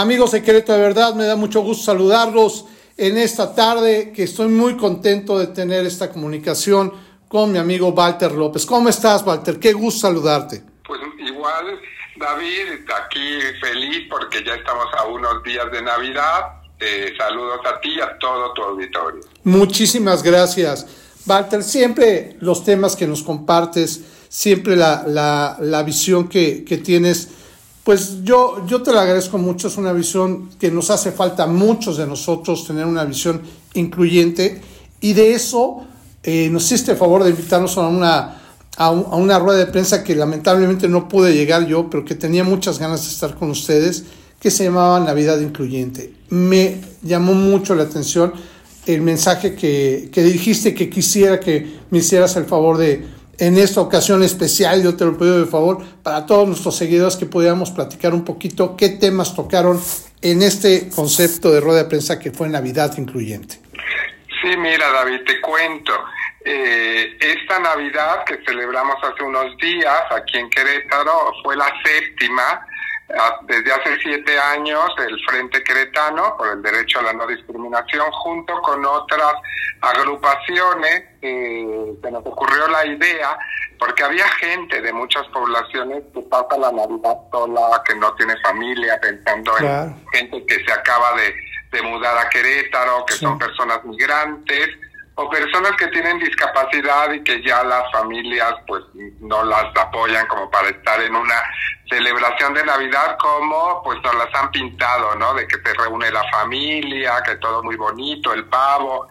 Amigos Querétaro, de verdad me da mucho gusto saludarlos en esta tarde, que estoy muy contento de tener esta comunicación con mi amigo Walter López. ¿Cómo estás, Walter? Qué gusto saludarte. Pues igual, David, aquí feliz porque ya estamos a unos días de Navidad. Eh, saludos a ti y a todo tu auditorio. Muchísimas gracias. Walter, siempre los temas que nos compartes, siempre la, la, la visión que, que tienes pues yo, yo te lo agradezco mucho, es una visión que nos hace falta a muchos de nosotros tener una visión incluyente y de eso eh, nos hiciste el favor de invitarnos a una, a, una rueda de prensa que lamentablemente no pude llegar yo, pero que tenía muchas ganas de estar con ustedes, que se llamaba Navidad Incluyente. Me llamó mucho la atención el mensaje que, que dijiste que quisiera que me hicieras el favor de, en esta ocasión especial, yo te lo pido de favor, para todos nuestros seguidores que pudiéramos platicar un poquito qué temas tocaron en este concepto de rueda de prensa que fue Navidad Incluyente. Sí, mira David, te cuento. Eh, esta Navidad que celebramos hace unos días aquí en Querétaro fue la séptima desde hace siete años el Frente Queretano por el Derecho a la No Discriminación, junto con otras agrupaciones, eh, se nos ocurrió la idea, porque había gente de muchas poblaciones que pasa la Navidad sola, que no tiene familia, pensando en gente que se acaba de, mudar a Querétaro, que son personas migrantes, o personas que tienen discapacidad y que ya las familias pues no las apoyan como para estar en una celebración de Navidad como pues nos las han pintado, ¿no? De que te reúne la familia, que todo muy bonito, el pavo.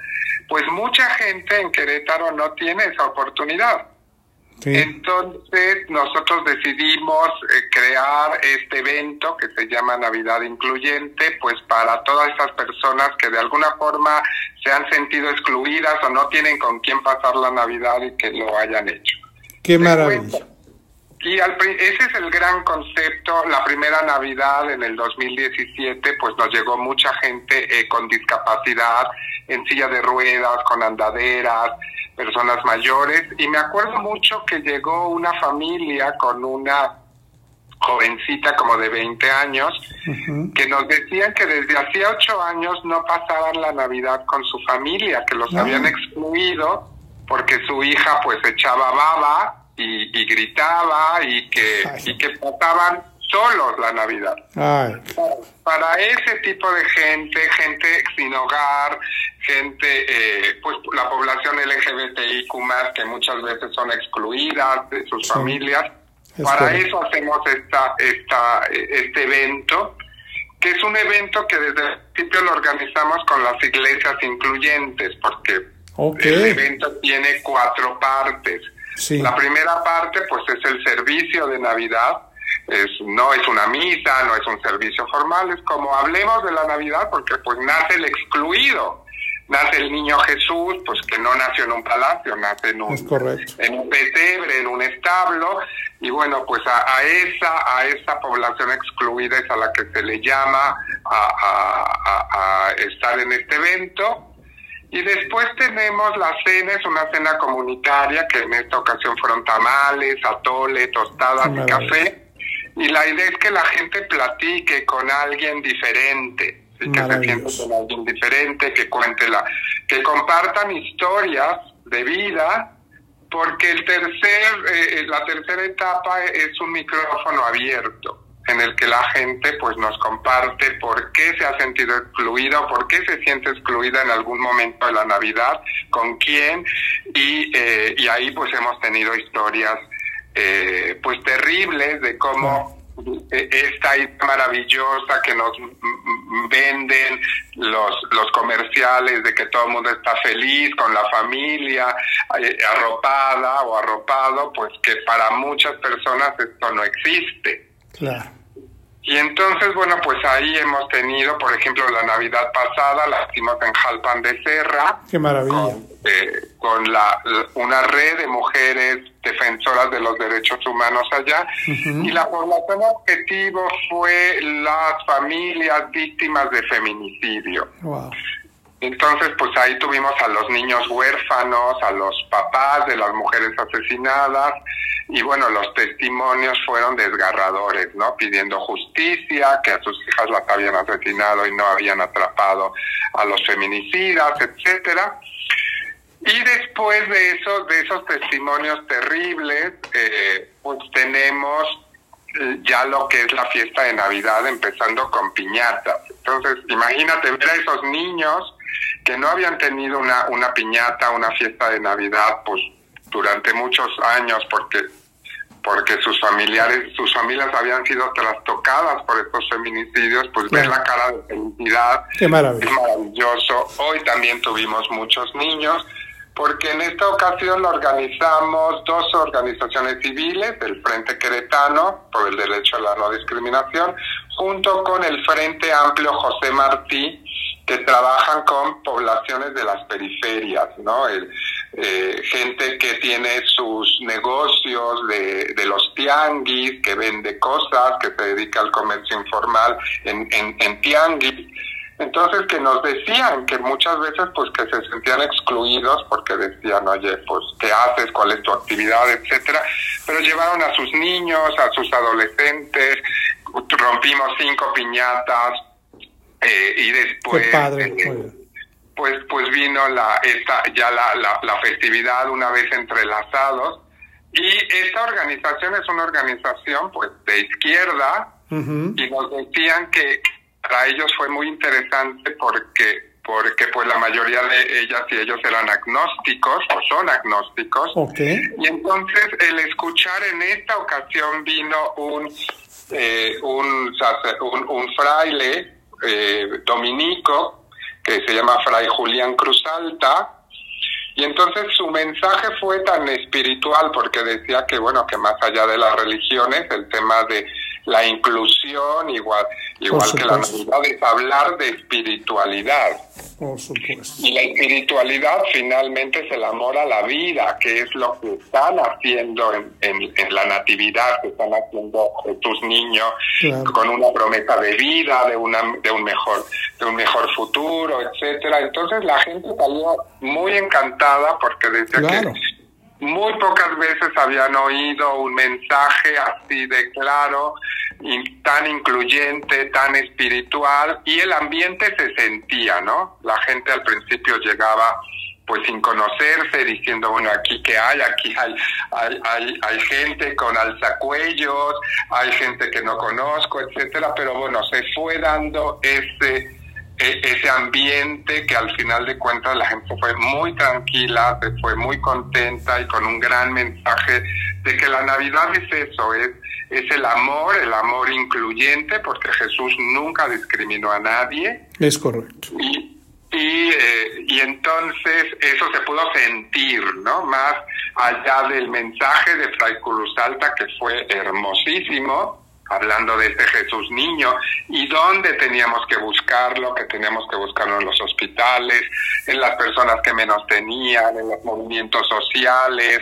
Pues mucha gente en Querétaro no tiene esa oportunidad. Entonces nosotros decidimos eh, crear este evento que se llama Navidad Incluyente, pues para todas esas personas que de alguna forma se han sentido excluidas o no tienen con quién pasar la Navidad y que lo hayan hecho. Qué maravilla. Y ese es el gran concepto. La primera Navidad en el 2017, pues nos llegó mucha gente eh, con discapacidad, en silla de ruedas, con andaderas, personas mayores. Y me acuerdo mucho que llegó una familia con una jovencita como de 20 años, que nos decían que desde hacía ocho años no pasaban la Navidad con su familia, que los habían excluido porque su hija pues echaba baba y, gritaba y que, y que pasaban solos la Navidad. Para, ese tipo de gente, gente sin hogar, gente, eh, pues la población LGBTIQ que muchas veces son excluidas de sus familias, para eso hacemos esta, esta, este evento, que es un evento que desde el principio lo organizamos con las iglesias incluyentes, porque el evento tiene cuatro partes. La primera parte, pues, es el servicio de Navidad, es, no es una misa, no es un servicio formal, es como hablemos de la Navidad porque pues nace el excluido, nace el niño Jesús, pues que no nació en un palacio, nace en un, en un pesebre, en un establo, y bueno, pues a, esa, a esa población excluida es a la que se le llama a, estar en este evento. Y después tenemos la cena, es una cena comunitaria que en esta ocasión fueron tamales, atole, tostadas y café y la idea es que la gente platique con alguien diferente, que se sienta con alguien diferente, que cuente la, que compartan historias de vida, porque el tercer, eh, la tercera etapa es un micrófono abierto en el que la gente pues nos comparte por qué se ha sentido excluida, por qué se siente excluida en algún momento de la Navidad, con quién, y, eh, y ahí pues hemos tenido historias eh, pues terribles de cómo e-, esta idea maravillosa que nos venden los, los comerciales de que todo el mundo está feliz con la familia, eh, arropada o arropado, pues que para muchas personas esto no existe. Claro. Y entonces, bueno, pues ahí hemos tenido, por ejemplo, la Navidad pasada, la hicimos en Jalpan de Serra. Qué maravilla. Con, eh, la, una red de mujeres defensoras de los derechos humanos allá. Y la población objetivo fue las familias víctimas de feminicidio. Entonces, pues ahí tuvimos a los niños huérfanos, a los papás de las mujeres asesinadas, y bueno, los testimonios fueron desgarradores, ¿no? Pidiendo justicia, que a sus hijas las habían asesinado y no habían atrapado a los feminicidas, etcétera. Y después de esos, de esos testimonios terribles, eh, pues tenemos ya lo que es la fiesta de Navidad, empezando con piñatas. Entonces, imagínate ver a esos niños que no habían tenido una, una piñata, una fiesta de Navidad, pues durante muchos años, porque porque sus familiares, sus familias habían sido trastocadas por estos feminicidios, pues ver la cara de felicidad es maravilloso. Hoy también tuvimos muchos niños, porque en esta ocasión lo organizamos dos organizaciones civiles, el Frente Queretano, por el derecho a la no discriminación, junto con el Frente Amplio José Martí, que trabajan con poblaciones de las periferias, ¿no? El, eh, gente que tiene sus negocios de, de, los tianguis, que vende cosas, que se dedica al comercio informal en, en, tianguis. Entonces que nos decían que muchas veces pues que se sentían excluidos porque decían, oye, pues ¿qué haces? ¿Cuál es tu actividad? etcétera. Pero llevaron a sus niños, a sus adolescentes, rompimos cinco piñatas, eh, y después eh, pues pues vino la esta ya la, la, festividad una vez entrelazados. Y esta organización es una organización pues de izquierda. Y nos decían que para ellos fue muy interesante porque porque pues la mayoría de ellas y ellos eran agnósticos o son agnósticos. Y entonces el escuchar en esta ocasión vino un eh, un, un, un fraile eh, dominico que se llama Fray Julián Cruz Alta. Y entonces su mensaje fue tan espiritual porque decía que, bueno, que más allá de las religiones, el tema de la inclusión, igual, igual que la Navidad, es hablar de espiritualidad. Y la espiritualidad finalmente es el amor a la vida, que es lo que están haciendo en, en, la natividad, que están haciendo tus niños con una promesa de vida, de una de un mejor de un mejor futuro, etcétera. Entonces la gente salió muy encantada porque decía que muy pocas veces habían oído un mensaje así de claro y tan incluyente, tan espiritual y el ambiente se sentía, ¿no? La gente al principio llegaba pues sin conocerse, diciendo, bueno, aquí que hay, aquí hay, hay, hay, gente con alzacuellos, hay gente que no conozco, etcétera, pero bueno, se fue dando ese ese ambiente que al final de cuentas la gente fue muy tranquila, se fue muy contenta y con un gran mensaje de que la Navidad es eso, es, es el amor, el amor incluyente, porque Jesús nunca discriminó a nadie. Es correcto. Y, y, eh, y entonces eso se pudo sentir, ¿no? Más allá del mensaje de Fray Cruz Alta, que fue hermosísimo, hablando de este Jesús niño y dónde teníamos que buscarlo, que teníamos que buscarlo en los hospitales, en las personas que menos tenían, en los movimientos sociales,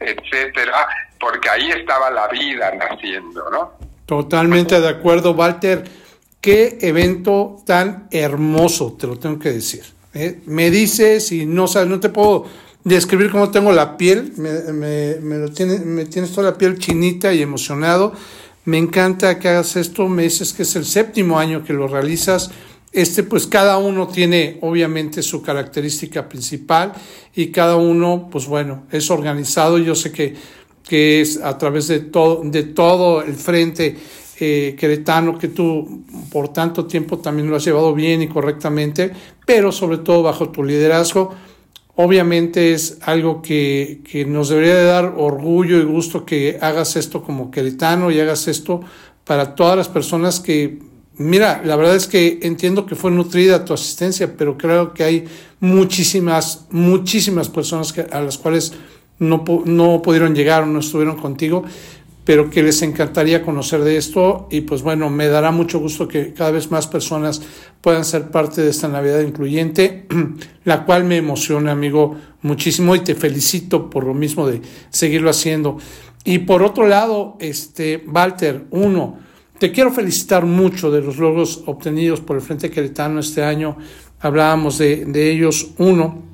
etcétera, porque ahí estaba la vida naciendo, ¿no? Totalmente de acuerdo, Walter. Qué evento tan hermoso, te lo tengo que decir. ¿eh? Me dices y no sabes, no te puedo describir cómo tengo la piel, me, me, me, lo tiene, me tienes toda la piel chinita y emocionado me encanta que hagas esto, me dices que es el séptimo año que lo realizas. Este, pues cada uno tiene obviamente su característica principal y cada uno, pues bueno, es organizado. Yo sé que, que es a través de todo, de todo el frente eh, queretano que tú por tanto tiempo también lo has llevado bien y correctamente, pero sobre todo bajo tu liderazgo Obviamente es algo que, nos debería de dar orgullo y gusto que hagas esto como queretano y hagas esto para todas las personas que, mira, la verdad es que entiendo que fue nutrida tu asistencia, pero creo que hay muchísimas, muchísimas personas que, a las cuales no, no pudieron llegar o no estuvieron contigo pero que les encantaría conocer de esto y pues bueno, me dará mucho gusto que cada vez más personas puedan ser parte de esta Navidad incluyente, la cual me emociona, amigo, muchísimo y te felicito por lo mismo de seguirlo haciendo. Y por otro lado, este, Walter, uno, te quiero felicitar mucho de los logros obtenidos por el Frente Queretano este año. hablábamos de, de ellos. Uno,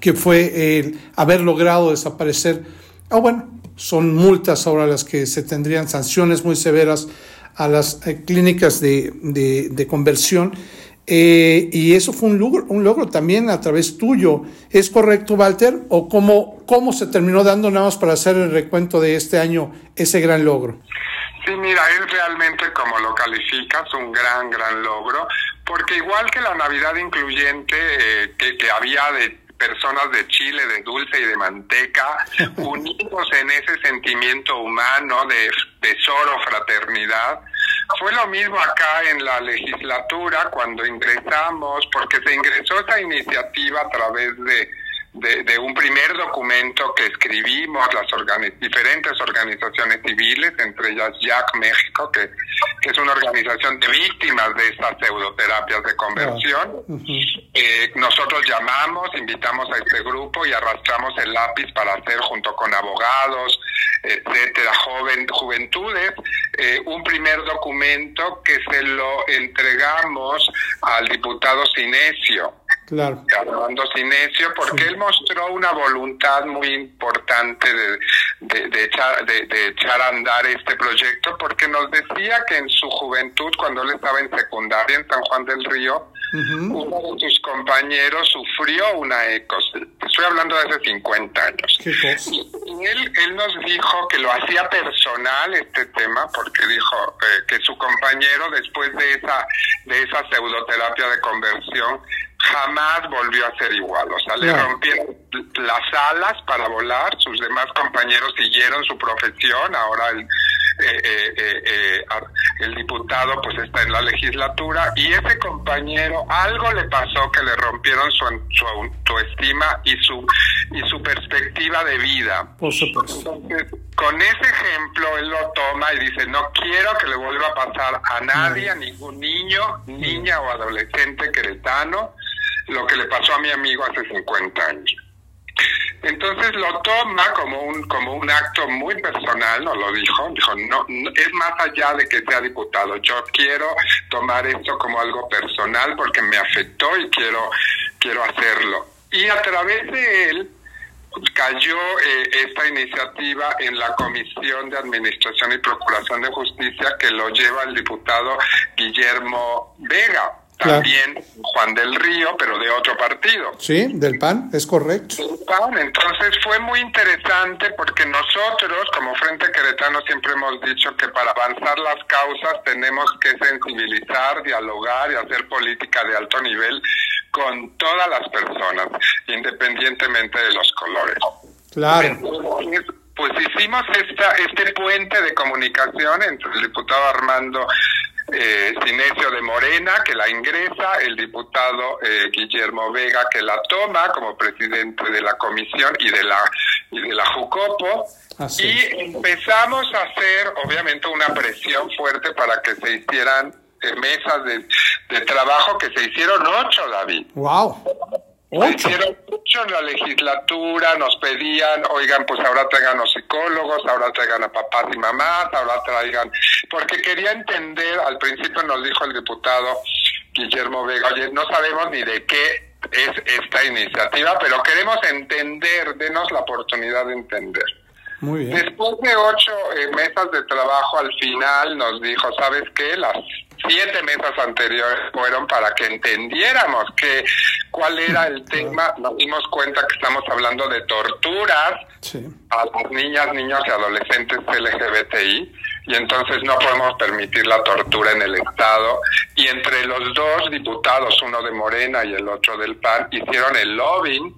que fue el haber logrado desaparecer, ah, bueno, son multas ahora las que se tendrían sanciones muy severas a las eh, clínicas de, de, conversión. Eh, y eso fue un logro, un logro también a través tuyo. ¿Es correcto, Walter? ¿O cómo, cómo se terminó dando nada más para hacer el recuento de este año ese gran logro? Sí, mira, es realmente como lo calificas, un gran, gran logro, porque igual que la Navidad incluyente eh, que, que había de personas de Chile, de dulce y de manteca, unidos en ese sentimiento humano de tesoro, fraternidad. Fue lo mismo acá en la legislatura cuando ingresamos, porque se ingresó esa iniciativa a través de de, un primer documento que escribimos las diferentes organizaciones civiles, entre ellas Jack México, que, es una organización de víctimas de estas pseudoterapias de conversión. Eh, nosotros llamamos, invitamos a este grupo y arrastramos el lápiz para hacer junto con abogados, etcétera, joven, juventudes, eh, un primer documento que se lo entregamos al diputado Sinesio Claro. Armando Sinesio, porque él mostró una voluntad muy importante de, de, echar, de, echar a andar este proyecto, porque nos decía que en su juventud, cuando él estaba en secundaria en San Juan del Río, uno de sus compañeros sufrió una ecos. Estoy hablando de hace 50 años. Y, él, él nos dijo que lo hacía personal este tema, porque dijo eh, que su compañero, después de esa, de esa pseudoterapia de conversión, jamás volvió a ser igual. O sea, le rompieron las alas para volar, sus demás compañeros siguieron su profesión, ahora el, eh, eh, eh, el diputado pues está en la legislatura y ese compañero algo le pasó que le rompieron su, su autoestima y su, y su perspectiva de vida. Por supuesto. con ese ejemplo él lo toma y dice, no quiero que le vuelva a pasar a nadie, a ningún niño, niña o adolescente queretano, lo que le pasó a mi amigo hace 50 años. Entonces lo toma como un como un acto muy personal, no lo dijo, dijo no, es más allá de que sea diputado. Yo quiero tomar esto como algo personal porque me afectó y quiero quiero hacerlo. Y a través de él cayó eh, esta iniciativa en la Comisión de Administración y Procuración de Justicia que lo lleva el diputado Guillermo Vega también Juan del Río, pero de otro partido. Sí, del PAN, es correcto. Del PAN, entonces fue muy interesante porque nosotros, como Frente Queretano, siempre hemos dicho que para avanzar las causas tenemos que sensibilizar, dialogar y hacer política de alto nivel con todas las personas, independientemente de los colores. Claro. pues hicimos esta, este puente de comunicación entre el diputado Armando eh, Sinesio de Morena, que la ingresa, el diputado eh, Guillermo Vega, que la toma como presidente de la comisión y de la, y de la Jucopo. y empezamos a hacer, obviamente, una presión fuerte para que se hicieran eh, mesas de, de, trabajo, que se hicieron ocho, David. ¡Wow! Hicieron mucho en la legislatura, nos pedían, oigan, pues ahora traigan los psicólogos, ahora traigan a papás y mamás, ahora traigan, porque quería entender, al principio nos dijo el diputado Guillermo Vega, oye, no sabemos ni de qué es esta iniciativa, pero queremos entender, denos la oportunidad de entender. Muy bien. Después de ocho eh, mesas de trabajo, al final nos dijo, ¿sabes qué? Las siete mesas anteriores fueron para que entendiéramos que cuál era el tema. Nos dimos cuenta que estamos hablando de torturas a las niñas, niños y adolescentes LGBTI y entonces no podemos permitir la tortura en el Estado. Y entre los dos diputados, uno de Morena y el otro del PAN, hicieron el lobbying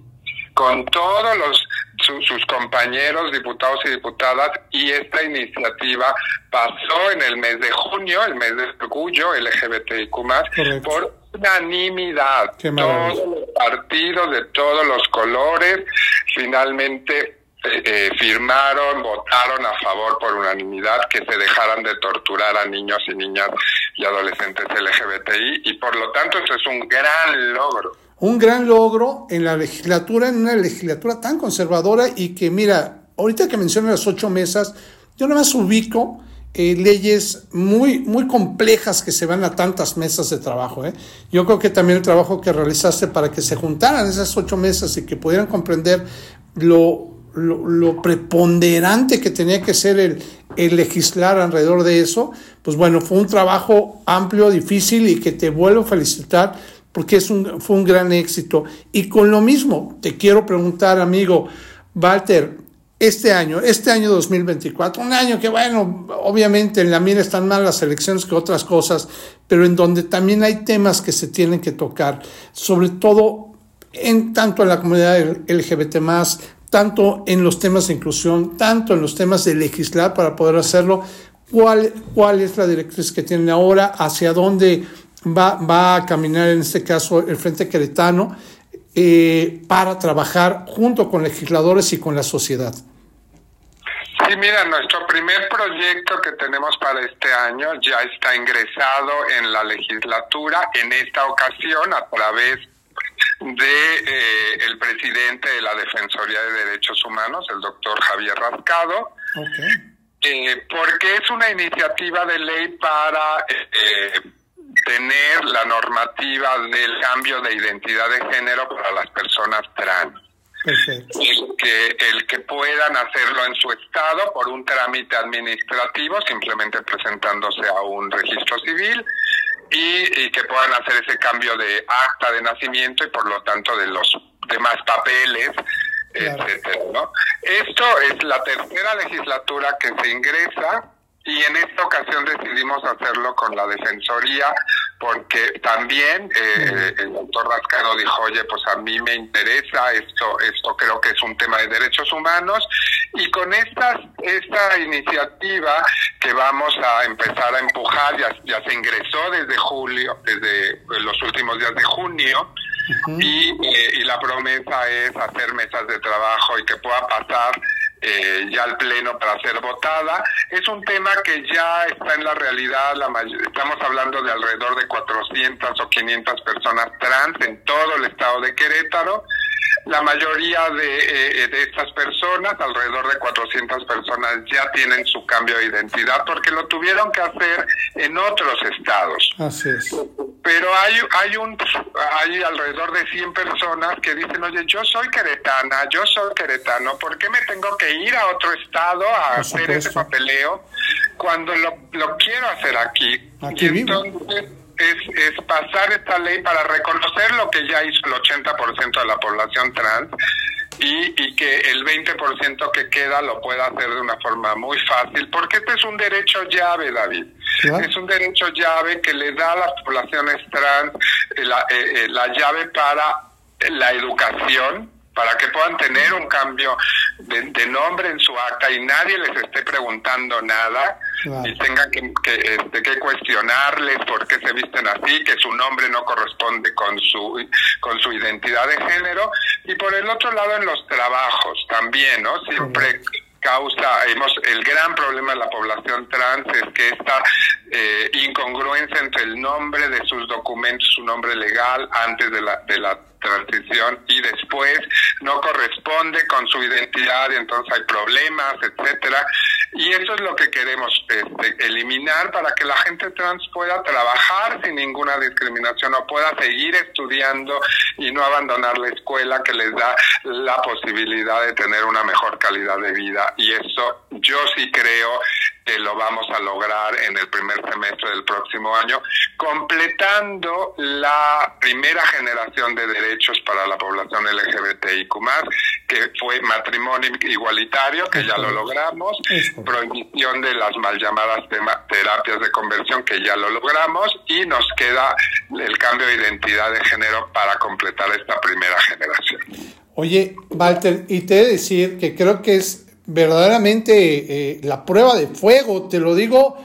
con todos los sus compañeros diputados y diputadas y esta iniciativa pasó en el mes de junio, el mes de orgullo LGBTIQ+, por unanimidad. Todos los partidos de todos los colores finalmente eh, eh, firmaron, votaron a favor por unanimidad que se dejaran de torturar a niños y niñas y adolescentes LGBTI y por lo tanto eso es un gran logro un gran logro en la legislatura, en una legislatura tan conservadora y que, mira, ahorita que mencioné las ocho mesas, yo nada más ubico eh, leyes muy, muy complejas que se van a tantas mesas de trabajo. ¿eh? Yo creo que también el trabajo que realizaste para que se juntaran esas ocho mesas y que pudieran comprender lo, lo, preponderante que tenía que ser el, el, legislar alrededor de eso, pues bueno, fue un trabajo amplio, difícil y que te vuelvo a felicitar porque es un, fue un gran éxito. Y con lo mismo, te quiero preguntar, amigo Walter, este año, este año 2024, un año que bueno, obviamente en la mira están más las elecciones que otras cosas, pero en donde también hay temas que se tienen que tocar, sobre todo en tanto en la comunidad LGBT tanto en los temas de inclusión, tanto en los temas de legislar para poder hacerlo, cuál, cuál es la directriz que tienen ahora, hacia dónde va, va a caminar en este caso el Frente Queretano eh, para trabajar junto con legisladores y con la sociedad. Sí, mira, nuestro primer proyecto que tenemos para este año ya está ingresado en la legislatura, en esta ocasión a través de eh, el presidente de la Defensoría de Derechos Humanos, el doctor Javier Rascado, eh, porque es una iniciativa de ley para eh, tener la normativa del cambio de identidad de género para las personas trans. El que, el que puedan hacerlo en su estado por un trámite administrativo, simplemente presentándose a un registro civil, y, que puedan hacer ese cambio de acta de nacimiento y por lo tanto de los demás papeles, etcétera, ¿no? Esto es la tercera legislatura que se ingresa y en esta ocasión decidimos hacerlo con la Defensoría porque también eh, el doctor Rascano dijo, oye, pues a mí me interesa, esto, esto creo que es un tema de derechos humanos y con esta, esta iniciativa que vamos a empezar a empujar, ya, ya se ingresó desde julio, desde los últimos días de junio, y, eh, y la promesa es hacer mesas de trabajo y que pueda pasar eh, ya al Pleno para ser votada. Es un tema que ya está en la realidad, la estamos hablando de alrededor de 400 o 500 personas trans en todo el estado de Querétaro. La mayoría de, eh, de estas personas, alrededor de 400 personas, ya tienen su cambio de identidad porque lo tuvieron que hacer en otros estados. Así es pero hay, hay, un, hay alrededor de 100 personas que dicen, oye, yo soy queretana, yo soy queretano, ¿por qué me tengo que ir a otro estado a hacer ese papeleo cuando lo, lo quiero hacer aquí? y entonces es, es pasar esta ley para reconocer lo que ya hizo el 80% de la población trans y, y que el 20% que queda lo pueda hacer de una forma muy fácil, porque este es un derecho llave, David. Es un derecho llave que le da a las poblaciones trans eh, la, eh, eh, la llave para la educación, para que puedan tener un cambio de, nombre en su acta y nadie les esté preguntando nada y tengan que, que, este, que, cuestionarles por qué se visten así, que su nombre no corresponde con su, con su identidad de género. Y por el otro lado, en los trabajos también, ¿no? Siempre causa, hemos, el gran problema de la población trans es que esta eh, incongruencia entre el nombre de sus documentos, su nombre legal antes de la, de la transición y después no corresponde con su identidad y entonces hay problemas, etcétera. Y eso es lo que queremos este, eliminar para que la gente trans pueda trabajar sin ninguna discriminación o pueda seguir estudiando y no abandonar la escuela que les da la posibilidad de tener una mejor calidad de vida. Y eso yo sí creo que lo vamos a lograr en el primer semestre del próximo año, completando la primera generación de derechos para la población LGBTIQ, que fue matrimonio igualitario, que ya lo logramos, prohibición de las mal llamadas terapias de conversión, que ya lo logramos, y nos queda el cambio de identidad de género para completar esta primera generación. Oye, Walter, y te he de decir que creo que es verdaderamente eh, la prueba de fuego, te lo digo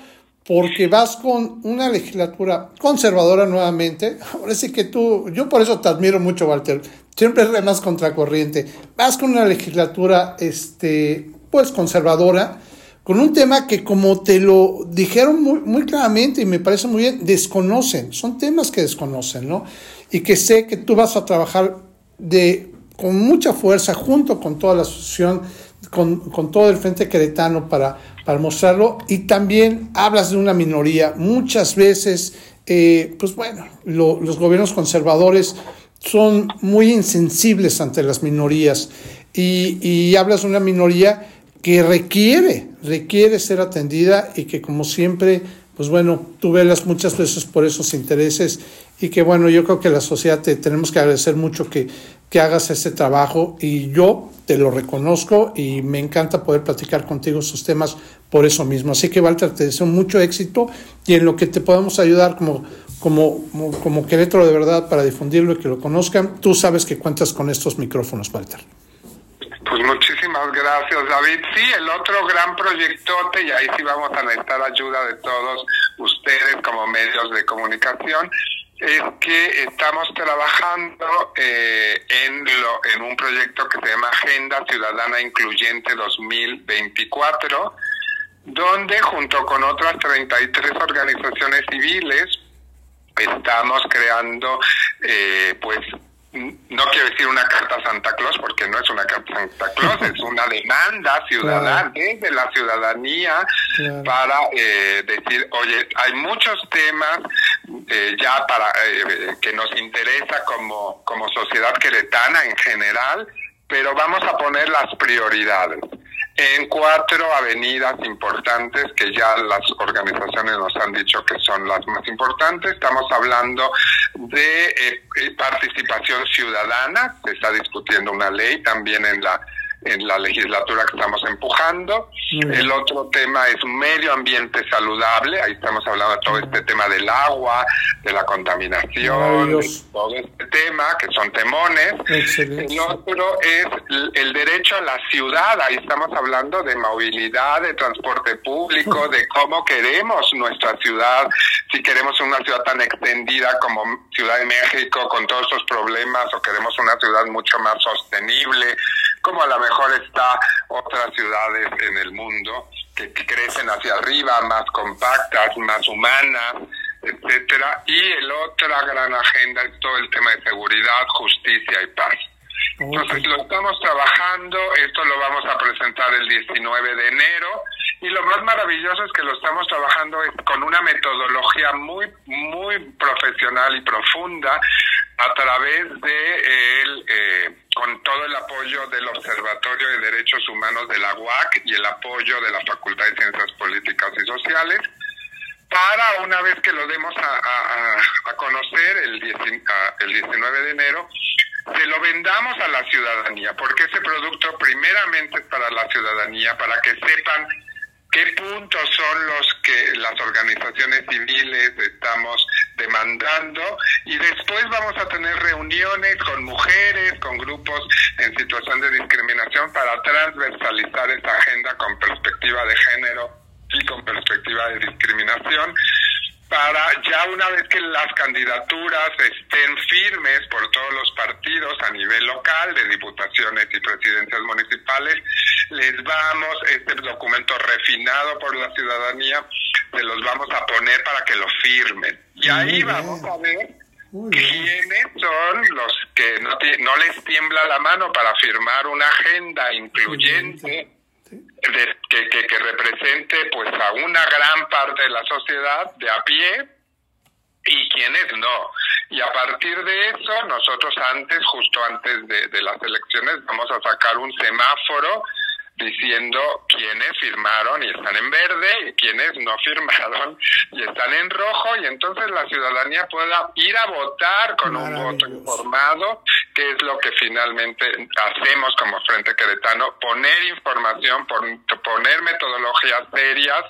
porque vas con una legislatura conservadora nuevamente. Ahora sí que tú, yo por eso te admiro mucho, Walter. Siempre más contracorriente. Vas con una legislatura, este, pues conservadora, con un tema que como te lo dijeron muy, muy claramente y me parece muy bien, desconocen. Son temas que desconocen, ¿no? Y que sé que tú vas a trabajar de, con mucha fuerza junto con toda la asociación con, con todo el Frente Queretano para, para mostrarlo. Y también hablas de una minoría. Muchas veces, eh, pues bueno, los gobiernos conservadores son muy insensibles ante las minorías. Y, y hablas de una minoría que requiere, requiere ser atendida y que como siempre, pues bueno, tú velas muchas veces por esos intereses. Y que bueno, yo creo que la sociedad te tenemos que agradecer mucho que, que hagas ese trabajo y yo te lo reconozco y me encanta poder platicar contigo esos temas por eso mismo. Así que Walter, te deseo mucho éxito y en lo que te podamos ayudar como, como, como Querétaro de verdad para difundirlo y que lo conozcan, tú sabes que cuentas con estos micrófonos, Walter. Pues muchísimas gracias, David. Sí, el otro gran proyectote, y ahí sí vamos a necesitar ayuda de todos ustedes como medios de comunicación, es que estamos trabajando eh, en, lo, en un proyecto que se llama Agenda Ciudadana Incluyente 2024, donde junto con otras 33 organizaciones civiles estamos creando eh, pues no quiero decir una carta Santa Claus porque no es una carta Santa Claus, es una demanda ciudadana desde la ciudadanía para eh, decir, oye, hay muchos temas eh, ya para eh, que nos interesa como, como sociedad queretana en general, pero vamos a poner las prioridades en cuatro avenidas importantes que ya las organizaciones nos han dicho que son las más importantes. Estamos hablando de eh, eh, participación ciudadana, se está discutiendo una ley también en la en la legislatura que estamos empujando. El otro tema es medio ambiente saludable, ahí estamos hablando de todo este tema del agua, de la contaminación, todo este tema, que son temones. El otro es el derecho a la ciudad, ahí estamos hablando de movilidad, de transporte público, de cómo queremos nuestra ciudad, si queremos una ciudad tan extendida como Ciudad de México con todos estos problemas o queremos una ciudad mucho más sostenible, como a lo mejor está otras ciudades en el mundo que, crecen hacia arriba, más compactas, más humanas, etcétera. Y el otra gran agenda es todo el tema de seguridad, justicia y paz. Entonces lo estamos trabajando, esto lo vamos a presentar el 19 de enero y lo más maravilloso es que lo estamos trabajando con una metodología muy muy profesional y profunda a través de el eh, con todo el apoyo del Observatorio de Derechos Humanos de la UAC y el apoyo de la Facultad de Ciencias Políticas y Sociales, para una vez que lo demos a, conocer el, el 19 de enero, se lo vendamos a la ciudadanía, porque ese producto primeramente es para la ciudadanía, para que sepan qué puntos son los que las organizaciones civiles estamos demandando. Y después vamos a tener reuniones con mujeres, con grupos en situación de discriminación para transversalizar esa agenda con perspectiva de género y con perspectiva de discriminación para ya una vez que las candidaturas estén firmes por todos los partidos a nivel local, de diputaciones y presidencias municipales, les vamos, este documento refinado por la ciudadanía, se los vamos a poner para que lo firmen. Y ahí vamos a ver quiénes son los que no, no les tiembla la mano para firmar una agenda incluyente que, que, que, represente pues a una gran parte de la sociedad de a pie y quienes no. Y a partir de eso, nosotros antes, justo antes de, de las elecciones, vamos a sacar un semáforo diciendo quiénes firmaron y están en verde y quienes no firmaron y están en rojo y entonces la ciudadanía pueda ir a votar con un voto informado, que es lo que finalmente hacemos como Frente Queretano, poner información, poner metodologías serias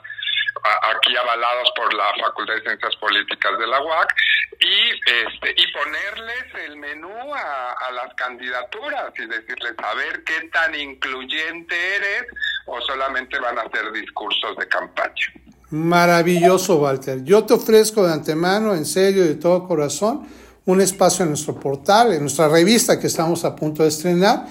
aquí avalados por la Facultad de Ciencias Políticas de la UAC, y, este, y ponerles el menú a, las candidaturas y decirles a ver qué tan incluyente eres o solamente van a hacer discursos de campaña. Maravilloso, Walter. Yo te ofrezco de antemano, en serio, de todo corazón, un espacio en nuestro portal, en nuestra revista que estamos a punto de estrenar,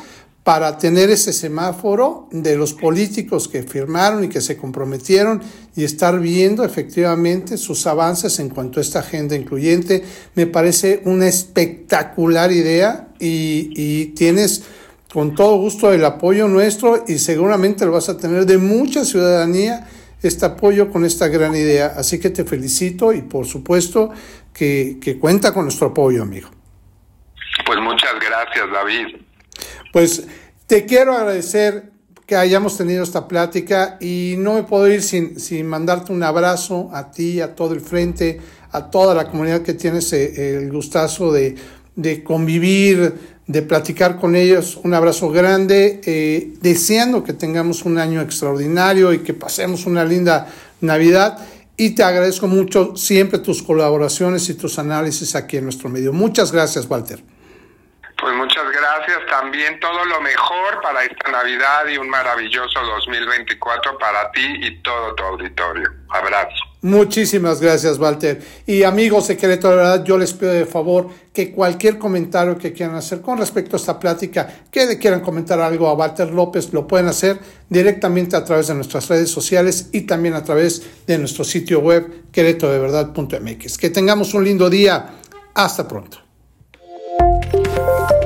para tener ese semáforo de los políticos que firmaron y que se comprometieron y estar viendo efectivamente sus avances en cuanto a esta agenda incluyente. Me parece una espectacular idea y, tienes con todo gusto el apoyo nuestro y seguramente lo vas a tener de mucha ciudadanía este apoyo con esta gran idea. Así que te felicito y por supuesto que, que cuenta con nuestro apoyo, amigo. Pues muchas gracias, David. Pues te quiero agradecer que hayamos tenido esta plática y no me puedo ir sin, sin mandarte un abrazo a ti, a todo el frente, a toda la comunidad que tienes eh, el gustazo de, de convivir, de platicar con ellos. Un abrazo grande, eh, deseando que tengamos un año extraordinario y que pasemos una linda Navidad. Y te agradezco mucho siempre tus colaboraciones y tus análisis aquí en nuestro medio. Muchas gracias, Walter. Pues muchas gracias. También todo lo mejor para esta Navidad y un maravilloso 2024 para ti y todo tu auditorio. Abrazo. Muchísimas gracias, Walter. Y amigos Querétaro, de verdad, yo les pido de favor que cualquier comentario que quieran hacer con respecto a esta plática, que quieran comentar algo a Walter López, lo pueden hacer directamente a través de nuestras redes sociales y también a través de nuestro sitio web queretodeverdad.mx. Que tengamos un lindo día. Hasta pronto. Thank you.